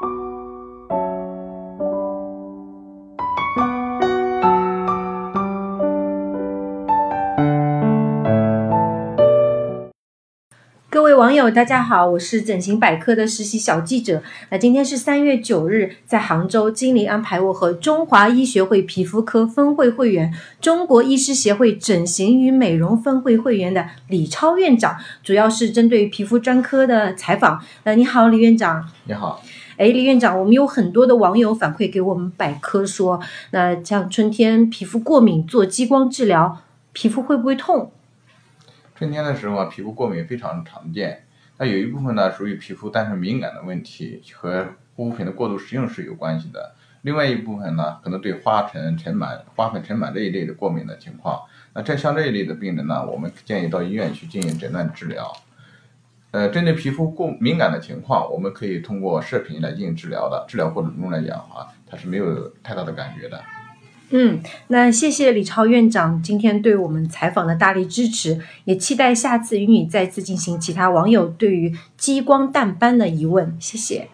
Thank you. 各位网友，大家好，我是整形百科的实习小记者。那今天是三月九日，在杭州，经理安排我和中华医学会皮肤科分会会员、中国医师协会整形与美容分会会员的李超院长，主要是针对皮肤专科的采访。那，你好，李院长。你好，哎，李院长，我们有很多的网友反馈给我们百科说，那像春天皮肤过敏做激光治疗，皮肤会不会痛？春天的时候啊，皮肤过敏非常常见。那有一部分呢属于皮肤单纯敏感的问题，和护肤品的过度使用是有关系的。另外一部分呢，可能对花尘、尘螨、花粉、尘螨这一类的过敏的情况。那这像这一类的病人呢，我们建议到医院去进行诊断治疗。呃，针对皮肤过敏感的情况，我们可以通过射频来进行治疗的。治疗过程中来讲啊，它是没有太大的感觉的。嗯，那谢谢李超院长今天对我们采访的大力支持，也期待下次与你再次进行其他网友对于激光淡斑的疑问。谢谢。